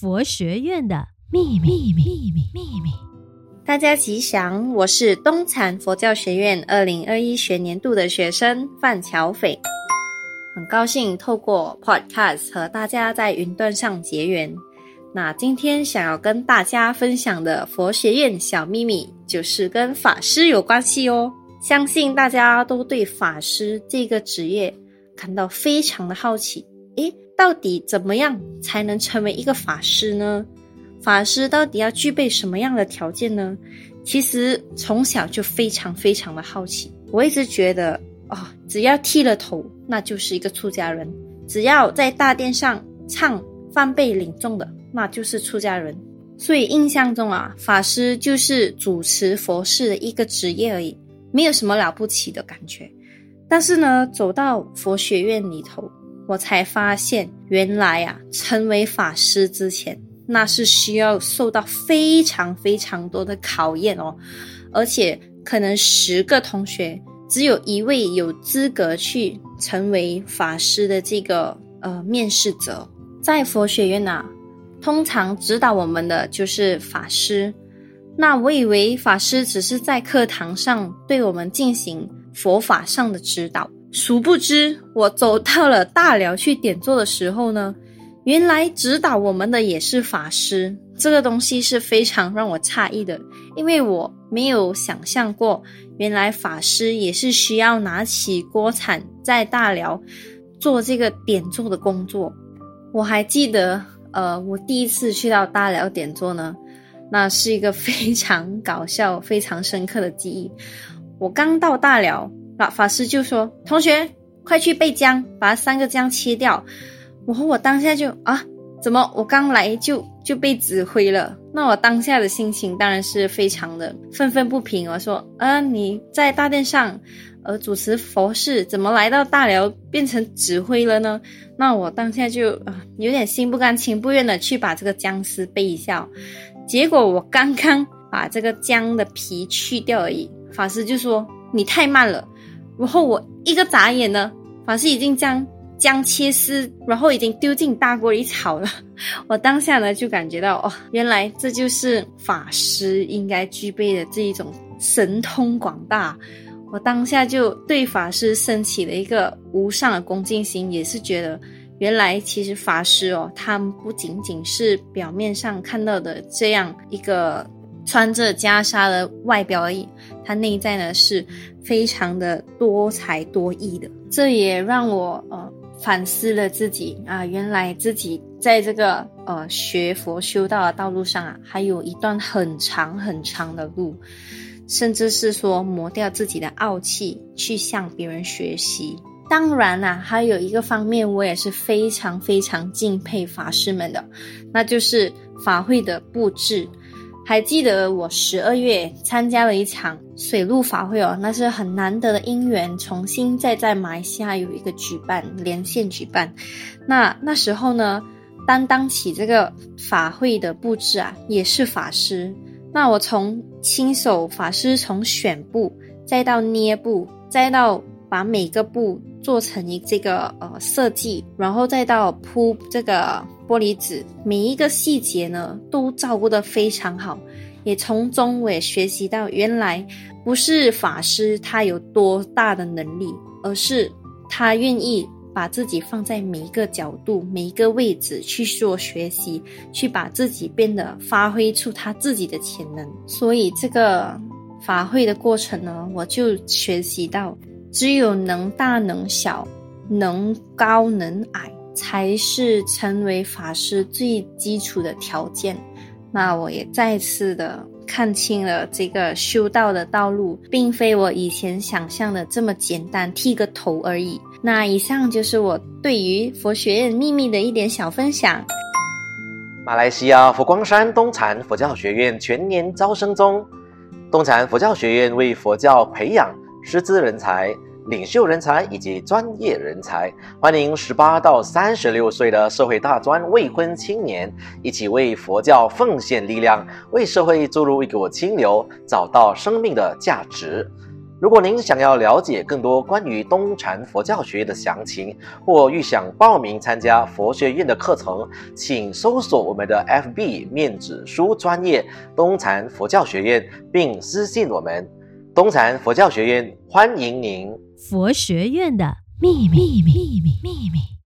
佛学院的秘密秘密秘密。大家吉祥，我是东禅佛教学院二零二一学年度的学生范乔斐，很高兴透过 Podcast 和大家在云端上结缘。那今天想要跟大家分享的佛学院小秘密，就是跟法师有关系哦。相信大家都对法师这个职业感到非常的好奇。诶，到底怎么样才能成为一个法师呢？法师到底要具备什么样的条件呢？其实从小就非常非常的好奇。我一直觉得，哦，只要剃了头，那就是一个出家人；只要在大殿上唱梵呗领众的，那就是出家人。所以印象中啊，法师就是主持佛事的一个职业而已，没有什么了不起的感觉。但是呢，走到佛学院里头，我才发现，原来啊，成为法师之前，那是需要受到非常非常多的考验哦，而且可能十个同学只有一位有资格去成为法师的这个呃面试者。在佛学院啊，通常指导我们的就是法师。那我以为法师只是在课堂上对我们进行佛法上的指导。殊不知，我走到了大寮去点座的时候呢，原来指导我们的也是法师。这个东西是非常让我诧异的，因为我没有想象过，原来法师也是需要拿起锅铲在大寮做这个点座的工作。我还记得，呃，我第一次去到大寮点座呢，那是一个非常搞笑、非常深刻的记忆。我刚到大寮。法法师就说：“同学，快去备姜，把三个姜切掉。”我和我当下就啊，怎么我刚来就就被指挥了？那我当下的心情当然是非常的愤愤不平。我说：“啊，你在大殿上呃主持佛事，怎么来到大辽变成指挥了呢？”那我当下就啊有点心不甘情不愿的去把这个姜丝备一下。结果我刚刚把这个姜的皮去掉而已，法师就说：“你太慢了。”然后我一个眨眼呢，法师已经将姜切丝，然后已经丢进大锅里炒了。我当下呢就感觉到，哦，原来这就是法师应该具备的这一种神通广大。我当下就对法师升起了一个无上的恭敬心，也是觉得原来其实法师哦，他们不仅仅是表面上看到的这样一个。穿着袈裟的外表而已，他内在呢是非常的多才多艺的。这也让我呃反思了自己啊，原来自己在这个呃学佛修道的道路上啊，还有一段很长很长的路，甚至是说磨掉自己的傲气，去向别人学习。当然啦，还有一个方面，我也是非常非常敬佩法师们的，那就是法会的布置。还记得我十二月参加了一场水陆法会哦，那是很难得的因缘，重新再在马来西亚有一个举办，连线举办。那那时候呢，担当起这个法会的布置啊，也是法师。那我从亲手法师从选布，再到捏布，再到把每个布做成一这个呃设计，然后再到铺这个。玻璃纸每一个细节呢，都照顾得非常好，也从中我也学习到，原来不是法师他有多大的能力，而是他愿意把自己放在每一个角度、每一个位置去做学习，去把自己变得发挥出他自己的潜能。所以这个法会的过程呢，我就学习到，只有能大能小，能高能矮。才是成为法师最基础的条件。那我也再次的看清了这个修道的道路，并非我以前想象的这么简单，剃个头而已。那以上就是我对于佛学院秘密的一点小分享。马来西亚佛光山东禅佛教学院全年招生中，东禅佛教学院为佛教培养师资人才。领袖人才以及专业人才，欢迎十八到三十六岁的社会大专未婚青年一起为佛教奉献力量，为社会注入一股清流，找到生命的价值。如果您想要了解更多关于东禅佛教学院的详情，或欲想报名参加佛学院的课程，请搜索我们的 FB 面子书专业东禅佛教学院，并私信我们。东禅佛教学院欢迎您。佛学院的秘密，秘密，秘密，秘密。